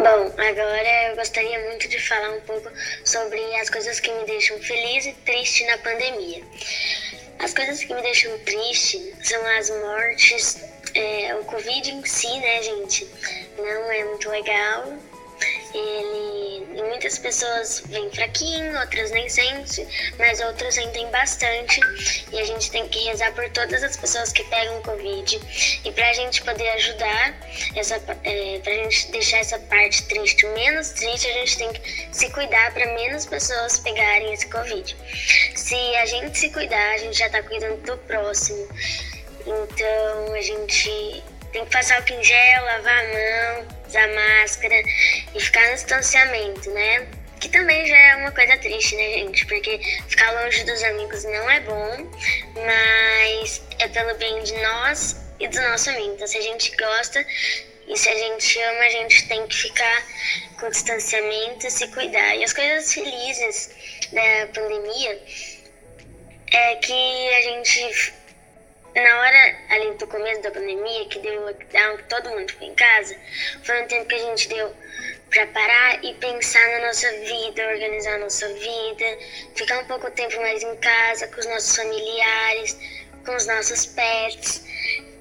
Bom, agora eu gostaria muito de falar um pouco sobre as coisas que me deixam feliz e triste na pandemia. As coisas que me deixam triste são as mortes, é, o Covid em si, né, gente? Não é muito legal. Ele, muitas pessoas vêm fraquinho, outras nem sentem, mas outros sentem bastante. E a gente tem que rezar por todas as pessoas que pegam Covid. E pra gente poder ajudar, essa, é, pra gente deixar essa parte triste menos triste, a gente tem que se cuidar para menos pessoas pegarem esse Covid. Se a gente se cuidar, a gente já tá cuidando do próximo. Então a gente tem que passar o em lavar a mão, usar máscara e ficar no distanciamento, né? Que também já é uma coisa triste, né, gente? Porque ficar longe dos amigos não é bom, mas é pelo bem de nós e do nosso amigo. Então, se a gente gosta e se a gente ama, a gente tem que ficar com distanciamento e se cuidar. E as coisas felizes da pandemia é que a gente na hora ali do começo da pandemia, que deu lockdown, que todo mundo ficou em casa, foi um tempo que a gente deu para parar e pensar na nossa vida, organizar a nossa vida, ficar um pouco tempo mais em casa com os nossos familiares, com os nossos pets.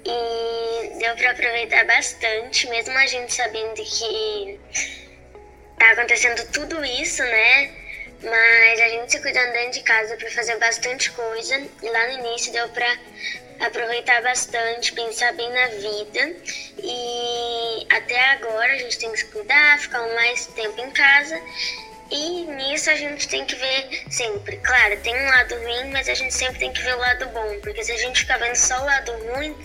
E deu para aproveitar bastante, mesmo a gente sabendo que tá acontecendo tudo isso, né? Mas a gente se cuidando dentro de casa para fazer bastante coisa. E lá no início deu para aproveitar bastante, pensar bem na vida. E até agora a gente tem que se cuidar, ficar mais tempo em casa. E nisso a gente tem que ver sempre. Claro, tem um lado ruim, mas a gente sempre tem que ver o lado bom. Porque se a gente ficar vendo só o lado ruim,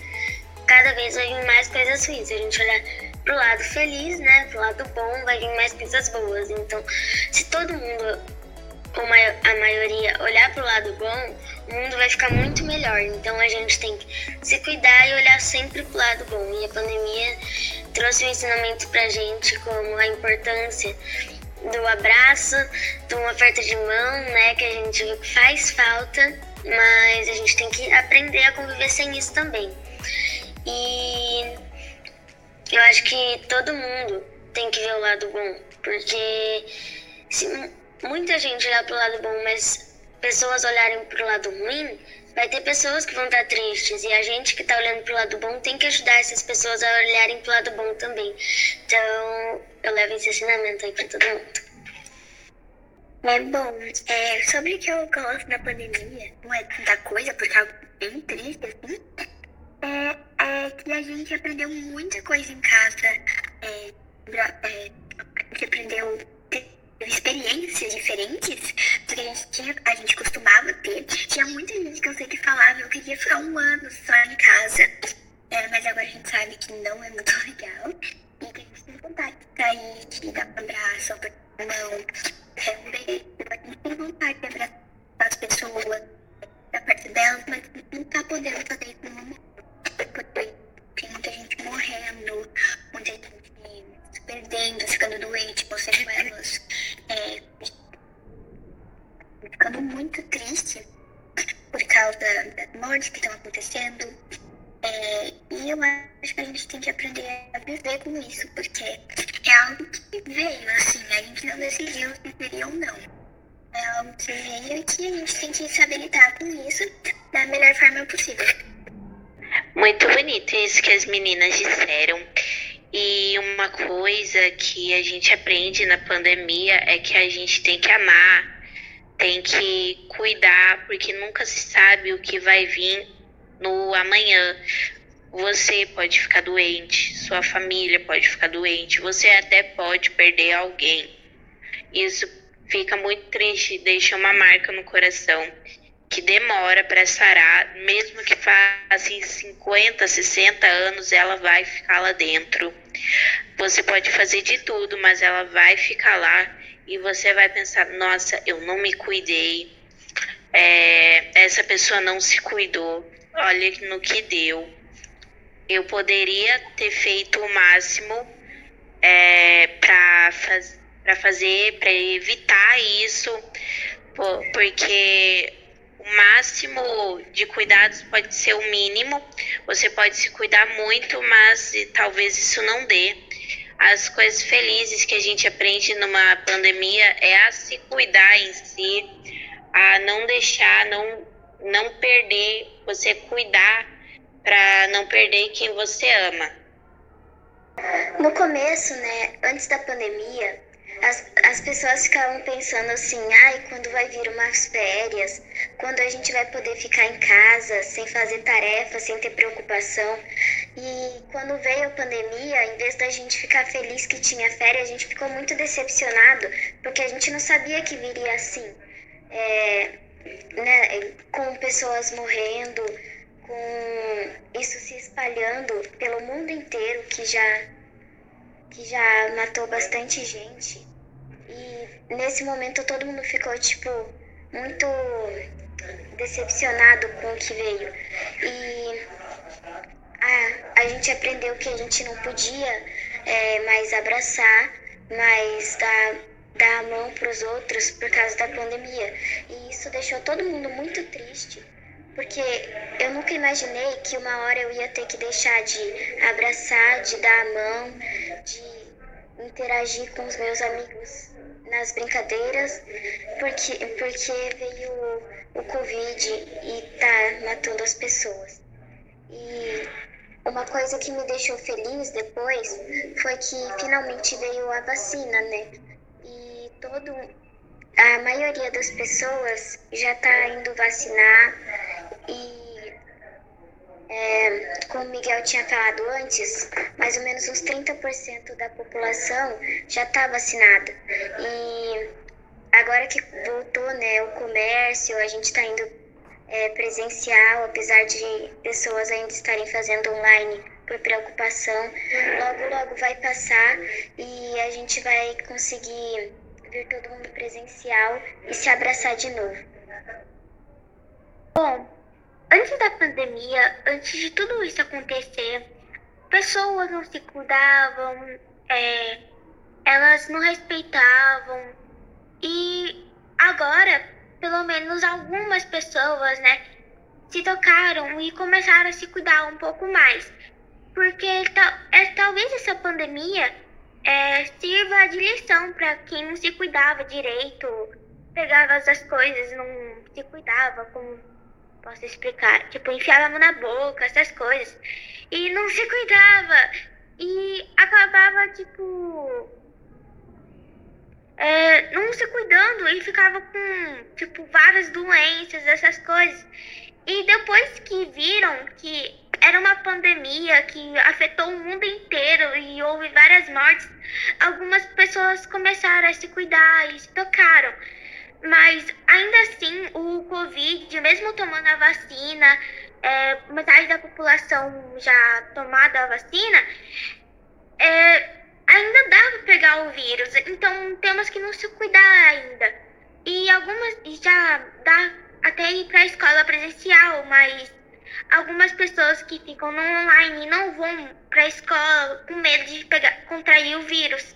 cada vez vai vir mais coisas ruins. Se a gente olhar pro lado feliz, né? Pro lado bom, vai vir mais coisas boas. Então, se todo mundo a maioria olhar para o lado bom, o mundo vai ficar muito melhor. Então a gente tem que se cuidar e olhar sempre para o lado bom. E a pandemia trouxe um ensinamento para a gente como a importância do abraço, de uma oferta de mão, né, que a gente viu que faz falta, mas a gente tem que aprender a conviver sem isso também. E eu acho que todo mundo tem que ver o lado bom, porque se muita gente olhar pro lado bom, mas pessoas olharem pro lado ruim, vai ter pessoas que vão estar tristes. E a gente que tá olhando pro lado bom tem que ajudar essas pessoas a olharem pro lado bom também. Então, eu levo esse ensinamento aí pra todo mundo. É bom, é, sobre o que eu gosto da pandemia, não é tanta coisa, porque é bem triste, assim, é, é que a gente aprendeu muita coisa em casa. É, é, a gente aprendeu experiências diferentes do que a gente, tinha, a gente costumava ter. Tinha muita gente que eu sei que falava, eu queria ficar um ano só em casa. É, mas agora a gente sabe que não é muito legal. E que a gente tem vontade de sair, de dar um abraço, apertar a mão, um beijo. A gente tem vontade de abraçar as pessoas, da parte delas, mas não tá podendo fazer isso no momento. Porque tem muita gente morrendo, muita gente se perdendo, ficando doente, com sequelas é, ficando muito triste por causa das mortes que estão acontecendo. É, e eu acho que a gente tem que aprender a viver com isso, porque é algo que veio, assim, a gente não decidiu se seria ou não. É algo que veio e que a gente tem que saber lidar com isso da melhor forma possível. Muito bonito isso que as meninas disseram. E uma coisa que a gente aprende na pandemia é que a gente tem que amar, tem que cuidar, porque nunca se sabe o que vai vir no amanhã. Você pode ficar doente, sua família pode ficar doente, você até pode perder alguém. Isso fica muito triste, deixa uma marca no coração que demora para sarar, mesmo que faça 50, 60 anos, ela vai ficar lá dentro. Você pode fazer de tudo, mas ela vai ficar lá e você vai pensar: nossa, eu não me cuidei, é, essa pessoa não se cuidou, olha no que deu. Eu poderia ter feito o máximo é, para faz, fazer, para evitar isso, porque o máximo de cuidados pode ser o mínimo. Você pode se cuidar muito, mas talvez isso não dê. As coisas felizes que a gente aprende numa pandemia é a se cuidar em si, a não deixar, não, não perder, você cuidar para não perder quem você ama. No começo, né, antes da pandemia, as, as pessoas ficavam pensando assim, ai, quando vai vir umas férias, quando a gente vai poder ficar em casa, sem fazer tarefa, sem ter preocupação. E quando veio a pandemia, em vez da gente ficar feliz que tinha férias, a gente ficou muito decepcionado, porque a gente não sabia que viria assim. É, né, com pessoas morrendo, com isso se espalhando pelo mundo inteiro, que já, que já matou bastante gente. E nesse momento todo mundo ficou, tipo, muito decepcionado com o que veio. E a, a gente aprendeu que a gente não podia é, mais abraçar, mais dar, dar a mão para os outros por causa da pandemia. E isso deixou todo mundo muito triste porque eu nunca imaginei que uma hora eu ia ter que deixar de abraçar, de dar a mão, de interagir com os meus amigos nas brincadeiras, porque, porque veio o, o Covid e tá matando as pessoas. E uma coisa que me deixou feliz depois foi que finalmente veio a vacina, né? E todo a maioria das pessoas já está indo vacinar e é, como o Miguel tinha falado antes, mais ou menos uns 30% da população já está vacinada. E agora que voltou né, o comércio, a gente está indo é, presencial, apesar de pessoas ainda estarem fazendo online por preocupação, logo logo vai passar e a gente vai conseguir ver todo mundo presencial e se abraçar de novo. Bom, antes da pandemia, antes de tudo isso acontecer, pessoas não se cuidavam, é, elas não respeitavam. E agora, pelo menos algumas pessoas, né, se tocaram e começaram a se cuidar um pouco mais, porque é, talvez essa pandemia é, sirva de lição para quem não se cuidava direito, pegava as coisas, não se cuidava, como posso explicar? Tipo, enfiava a mão na boca, essas coisas. E não se cuidava. E acabava, tipo. É, não se cuidando e ficava com, tipo, várias doenças, essas coisas. E depois que viram que era uma pandemia que afetou o mundo inteiro e houve várias mortes, algumas pessoas começaram a se cuidar e se tocaram. Mas ainda assim, o Covid, mesmo tomando a vacina, é, metade da população já tomada a vacina, é, ainda dá para pegar o vírus. Então temos que não se cuidar ainda. E algumas já dá até ir para a escola presencial, mas algumas pessoas que ficam no online não vão para a escola com medo de pegar, contrair o vírus.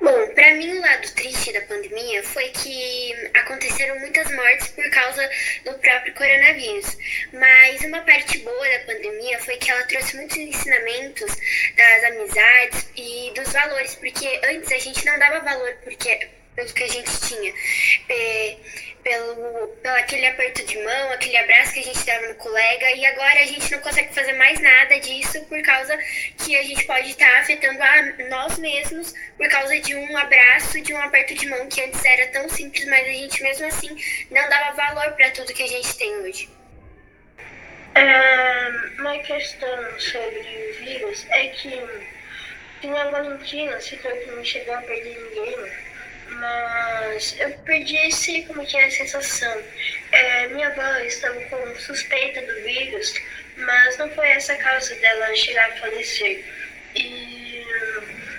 Bom, para mim o lado triste da pandemia foi que aconteceram muitas mortes por causa do próprio coronavírus. Mas uma parte boa da pandemia foi que ela trouxe muitos ensinamentos das amizades e dos valores, porque antes a gente não dava valor porque pelo que a gente tinha. Pelo, pelo aquele aperto de mão, aquele abraço que a gente dava no colega, e agora a gente não consegue fazer mais nada disso por causa que a gente pode estar tá afetando a nós mesmos por causa de um abraço, de um aperto de mão que antes era tão simples, mas a gente mesmo assim não dava valor para tudo que a gente tem hoje. É, uma questão sobre o vírus é que, que na Valentina, se for que não chegou a perder ninguém, mas eu perdi, sei como que é a sensação. É, minha avó estava com suspeita do vírus, mas não foi essa a causa dela chegar a falecer. E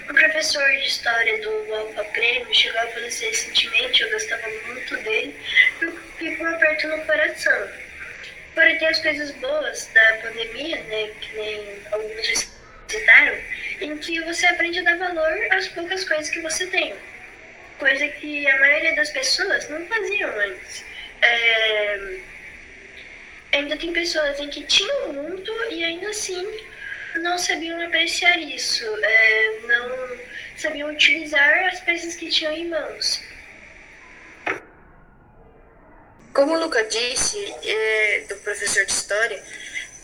um professor de história do Alfa Prêmio chegou a falecer recentemente, eu gostava muito dele, e com um aperto no coração. Porém, tem as coisas boas da pandemia, né, que nem alguns citaram, em que você aprende a dar valor às poucas coisas que você tem coisa que a maioria das pessoas não faziam antes. É... Ainda tem pessoas em que tinham muito e ainda assim não sabiam apreciar isso, é, não sabiam utilizar as peças que tinham em mãos. Como o Luca disse, é, do professor de história,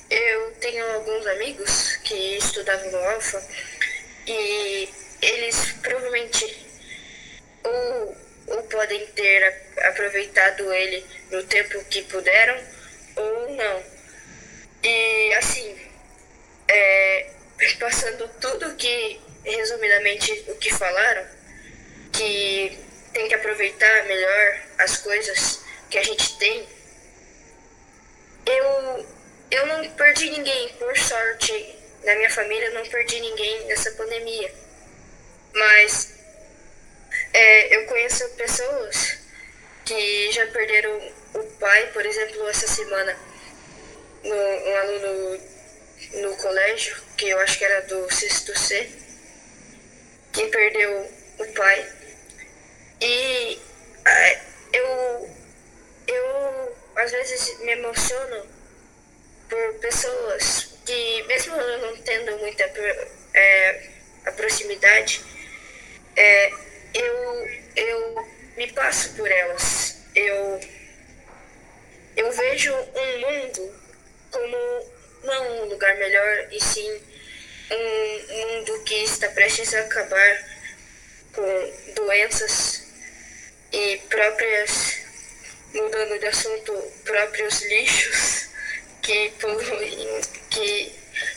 eu tenho alguns amigos que estudavam no Alfa e eles provavelmente ou, ou podem ter aproveitado ele no tempo que puderam ou não. E assim, é, passando tudo que, resumidamente, o que falaram, que tem que aproveitar melhor as coisas que a gente tem. Eu, eu não perdi ninguém, por sorte. Na minha família, não perdi ninguém nessa pandemia. Mas é, eu conheço pessoas que já perderam o pai, por exemplo, essa semana, no, um aluno no colégio, que eu acho que era do sexto C, que perdeu o pai. E eu, eu às vezes me emociono por pessoas que, mesmo não tendo muita é, a proximidade, é, eu, eu me passo por elas. Eu, eu vejo um mundo como não um lugar melhor, e sim um mundo que está prestes a acabar com doenças e próprias, mudando de assunto, próprios lixos que poluem, que,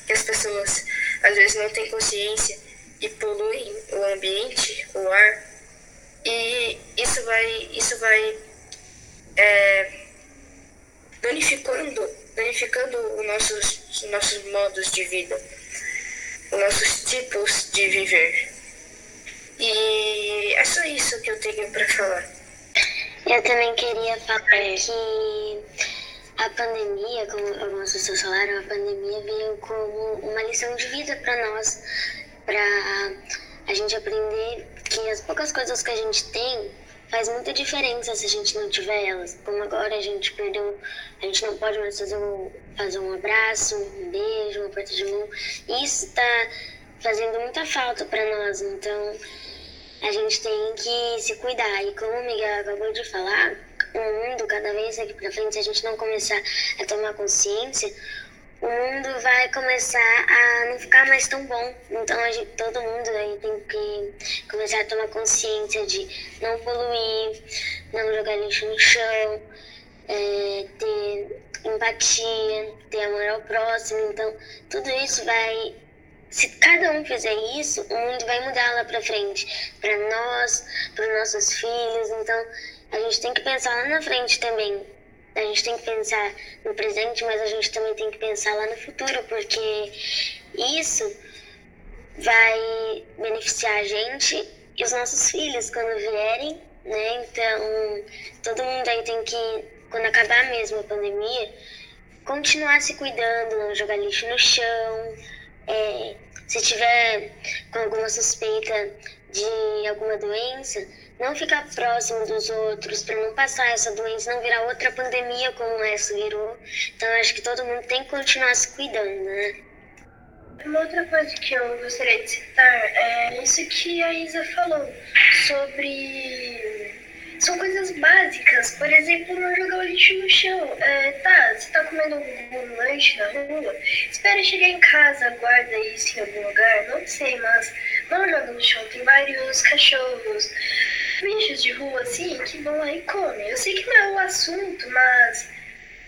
que as pessoas às vezes não têm consciência e poluem o ambiente, o ar. E isso vai, isso vai é, danificando, danificando os nossos, nossos modos de vida, os nossos tipos de viver. E é só isso que eu tenho para falar. Eu também queria falar que a pandemia, como algumas pessoas falaram, a pandemia veio como uma lição de vida para nós, para a gente aprender que as poucas coisas que a gente tem faz muita diferença se a gente não tiver elas. Como agora a gente perdeu, a gente não pode mais fazer um, fazer um abraço, um beijo, uma aperto de mão. Isso está fazendo muita falta para nós. Então a gente tem que se cuidar. E como o Miguel acabou de falar, o mundo, cada vez daqui para frente, se a gente não começar a tomar consciência, o mundo vai começar a não ficar mais tão bom. Então a gente, todo mundo aí tem que começar a tomar consciência de não poluir, não jogar lixo no chão, é, ter empatia, ter amor ao próximo. Então tudo isso vai. Se cada um fizer isso, o mundo vai mudar lá pra frente. Para nós, para os nossos filhos. Então a gente tem que pensar lá na frente também a gente tem que pensar no presente, mas a gente também tem que pensar lá no futuro, porque isso vai beneficiar a gente e os nossos filhos quando vierem, né? Então, todo mundo aí tem que, quando acabar mesmo a pandemia, continuar se cuidando, não jogar lixo no chão. É, se tiver com alguma suspeita de alguma doença, não ficar próximo dos outros, para não passar essa doença, não virar outra pandemia como essa virou. Então acho que todo mundo tem que continuar se cuidando, né? Uma outra coisa que eu gostaria de citar é isso que a Isa falou sobre. São coisas básicas, por exemplo, não jogar o lixo no chão. É, tá, você tá comendo um lanche na rua, espera chegar em casa, guarda isso em algum lugar, não sei, mas não joga no chão. Tem vários cachorros, bichos de rua assim que vão lá e comem. Eu sei que não é o assunto, mas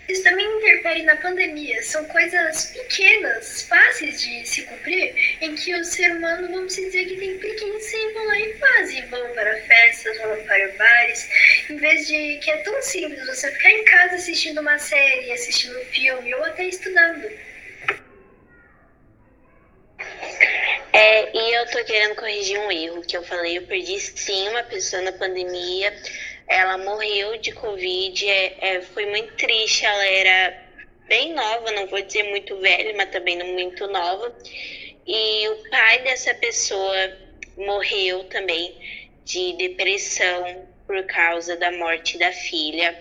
isso também interfere na pandemia. São coisas pequenas, fáceis de se cumprir, em que o ser humano, vamos dizer que tem preguiça e vão lá e fazem. Vão para festas, vão para bares, em vez de que é tão simples você ficar em casa assistindo uma série, assistindo um filme ou até estudando. É, e eu tô querendo corrigir um erro que eu falei. Eu perdi sim uma pessoa na pandemia. Ela morreu de Covid. É, é, foi muito triste. Ela era bem nova, não vou dizer muito velha, mas também não muito nova. E o pai dessa pessoa morreu também de depressão por causa da morte da filha.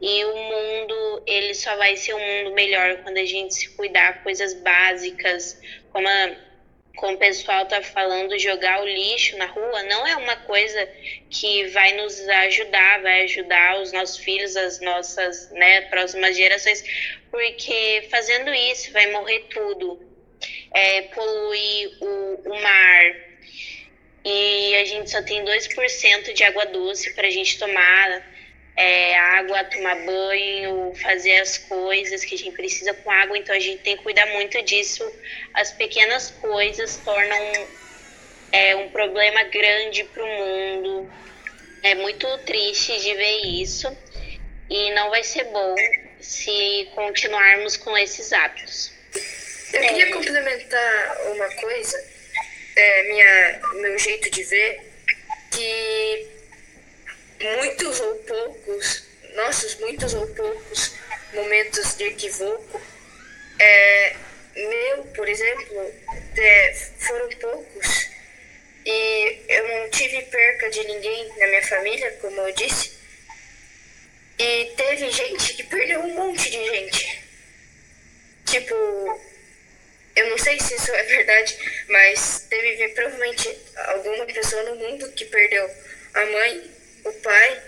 E o mundo, ele só vai ser um mundo melhor quando a gente se cuidar coisas básicas, como a, como o pessoal está falando, jogar o lixo na rua não é uma coisa que vai nos ajudar, vai ajudar os nossos filhos, as nossas né, próximas gerações, porque fazendo isso vai morrer tudo. É, poluir o, o mar, e a gente só tem 2% de água doce para a gente tomar é, água, tomar banho, fazer as coisas que a gente precisa com água, então a gente tem que cuidar muito disso. As pequenas coisas tornam é, um problema grande para o mundo. É muito triste de ver isso e não vai ser bom se continuarmos com esses hábitos. Eu queria complementar uma coisa, é, minha, meu jeito de ver, que muitos ou poucos, nossos muitos ou poucos momentos de equívoco, é, meu, por exemplo, é, foram poucos e eu não tive perca de ninguém na minha família, como eu disse, e teve gente que perdeu um monte de gente. Tipo, eu não sei se isso é verdade, mas teve provavelmente alguma pessoa no mundo que perdeu a mãe, o pai,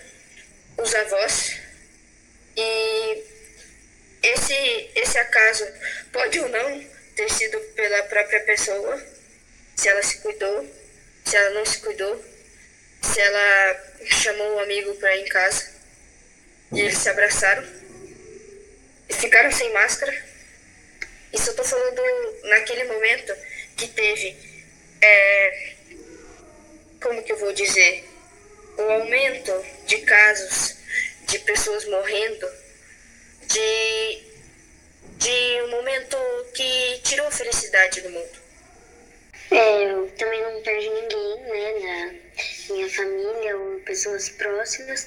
os avós. E esse, esse acaso pode ou não ter sido pela própria pessoa, se ela se cuidou, se ela não se cuidou, se ela chamou um amigo para ir em casa e eles se abraçaram e ficaram sem máscara. Isso eu tô falando naquele momento que teve, é, como que eu vou dizer, o aumento de casos de pessoas morrendo, de, de um momento que tirou a felicidade do mundo. É, eu também não perdi ninguém, né, da minha família ou pessoas próximas,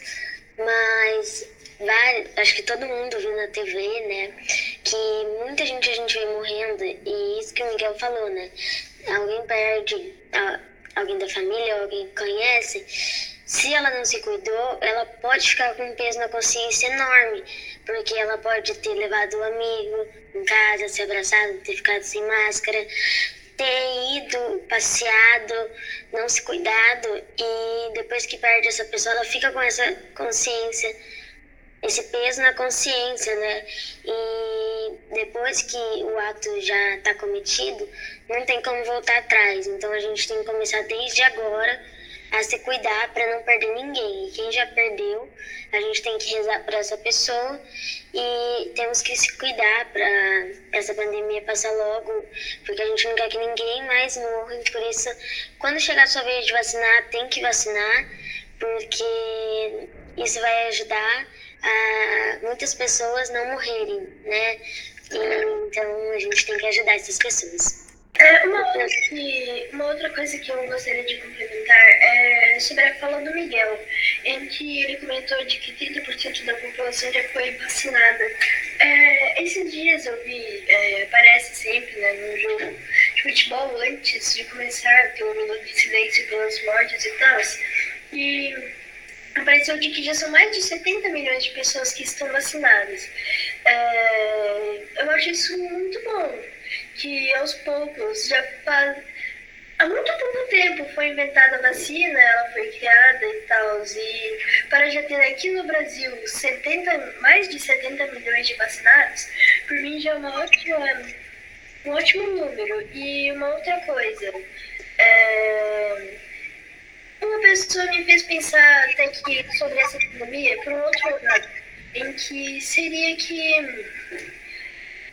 mas vai, acho que todo mundo viu na TV, né, que muita gente a gente vem morrendo e isso que o Miguel falou, né, alguém perde, alguém da família, alguém que conhece, se ela não se cuidou, ela pode ficar com um peso na consciência enorme, porque ela pode ter levado um amigo em casa, se abraçado, ter ficado sem máscara, ter ido, passeado, não se cuidado e depois que perde essa pessoa, ela fica com essa consciência, esse peso na consciência, né? E depois que o ato já está cometido, não tem como voltar atrás. Então a gente tem que começar desde agora a se cuidar para não perder ninguém. E quem já perdeu, a gente tem que rezar por essa pessoa e temos que se cuidar para essa pandemia passar logo, porque a gente não quer que ninguém mais morra. Por isso, quando chegar a sua vez de vacinar, tem que vacinar, porque isso vai ajudar a muitas pessoas não morrerem, né? Então a gente tem que ajudar essas pessoas. É, uma, outra uma outra coisa que eu gostaria de complementar é sobre a fala do Miguel, em que ele comentou de que 30% da população já foi vacinada. É, esses dias eu vi, é, aparece sempre né, no jogo de futebol antes de começar, pelo minuto de silêncio pelas mortes e tal, e apareceu de que já são mais de 70 milhões de pessoas que estão vacinadas. É, eu acho isso muito bom que aos poucos já faz. Há muito pouco tempo foi inventada a vacina, ela foi criada e tal, e para já ter aqui no Brasil 70, mais de 70 milhões de vacinados, por mim já é uma ótima, um ótimo número. E uma outra coisa, é, uma pessoa me fez pensar até que sobre essa pandemia por um outro lado, em que seria que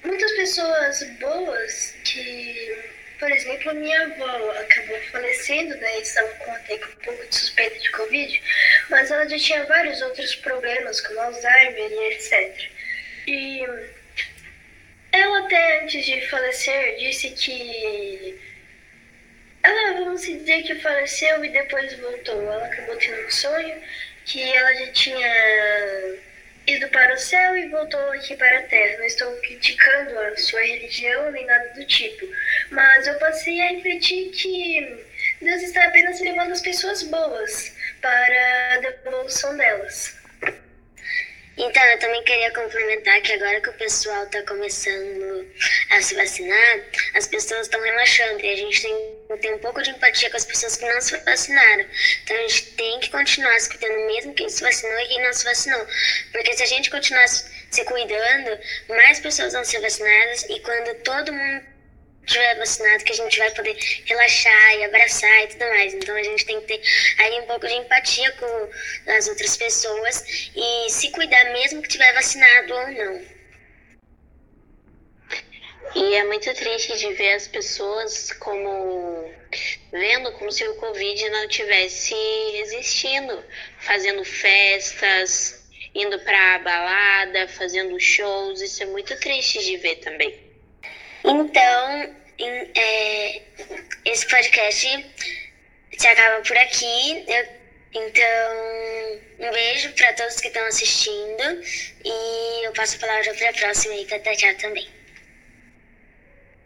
muitas pessoas boas que, por exemplo, minha avó acabou falecendo, né? Estava com até um pouco de suspeita de Covid, mas ela já tinha vários outros problemas, como Alzheimer e etc. E ela até antes de falecer disse que ela, vamos dizer que faleceu e depois voltou. Ela acabou tendo um sonho que ela já tinha ido para o céu e voltou aqui para a terra. Não estou criticando a sua religião nem nada do tipo, mas eu passei a refletir que Deus está apenas levando as pessoas boas para a devolução delas. Então, eu também queria complementar que agora que o pessoal está começando a se vacinar, as pessoas estão relaxando e a gente tem, tem um pouco de empatia com as pessoas que não se vacinaram. Então, a gente tem que continuar se cuidando, mesmo quem se vacinou e quem não se vacinou. Porque se a gente continuar se cuidando, mais pessoas vão ser vacinadas e quando todo mundo tiver vacinado que a gente vai poder relaxar e abraçar e tudo mais. Então a gente tem que ter aí um pouco de empatia com as outras pessoas e se cuidar mesmo que tiver vacinado ou não. E é muito triste de ver as pessoas como vendo como se o Covid não tivesse existindo, fazendo festas, indo para balada, fazendo shows. Isso é muito triste de ver também. Então, em, é, esse podcast se acaba por aqui. Eu, então, um beijo para todos que estão assistindo e eu passo a palavra para a próxima e para a também.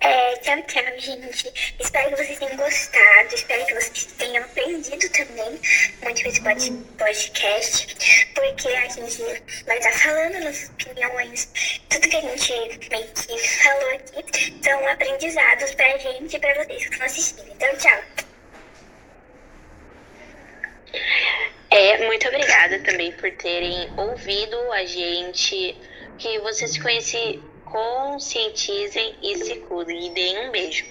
É, tchau, tchau, gente. Espero que vocês tenham gostado. Espero que vocês tenham aprendido também muito esse podcast. Porque a gente vai estar falando nossas opiniões. Tudo que a gente meio que falou aqui são aprendizados pra gente e pra vocês que estão assistindo. Então, tchau. É, muito obrigada também por terem ouvido a gente. Que vocês conhecem conscientizem e se cuidem. E deem um beijo.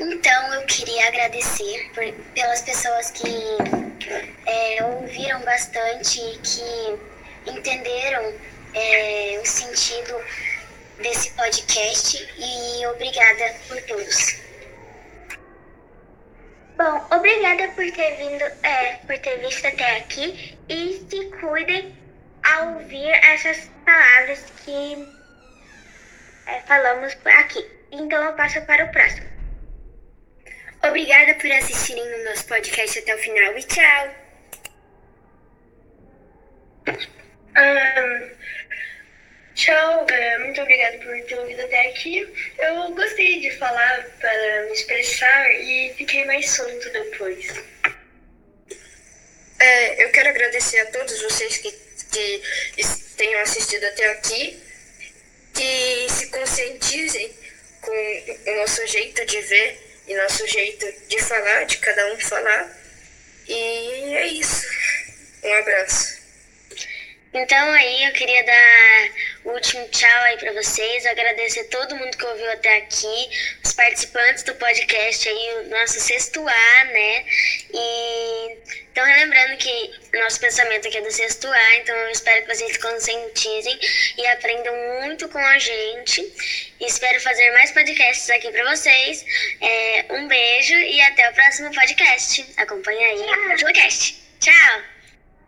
Então eu queria agradecer por, pelas pessoas que é, ouviram bastante que entenderam podcast e obrigada por todos. Bom, obrigada por ter vindo, é, por ter visto até aqui e se cuidem ao ouvir essas palavras que é, falamos aqui. Então eu passo para o próximo. Obrigada por assistirem o nosso podcast até o final e tchau! Um, Tchau, é, muito obrigada por ter ouvido até aqui. Eu gostei de falar para me expressar e fiquei mais solto depois. É, eu quero agradecer a todos vocês que, que tenham assistido até aqui, que se conscientizem com o nosso jeito de ver e nosso jeito de falar, de cada um falar. E é isso. Um abraço. Então aí eu queria dar o último tchau aí para vocês, agradecer todo mundo que ouviu até aqui, os participantes do podcast aí, o nosso sexto A, né? E então relembrando que nosso pensamento aqui é do sexto A, então eu espero que vocês conscientizem e aprendam muito com a gente. E espero fazer mais podcasts aqui para vocês. É, um beijo e até o próximo podcast. Acompanhe aí o podcast. Tchau!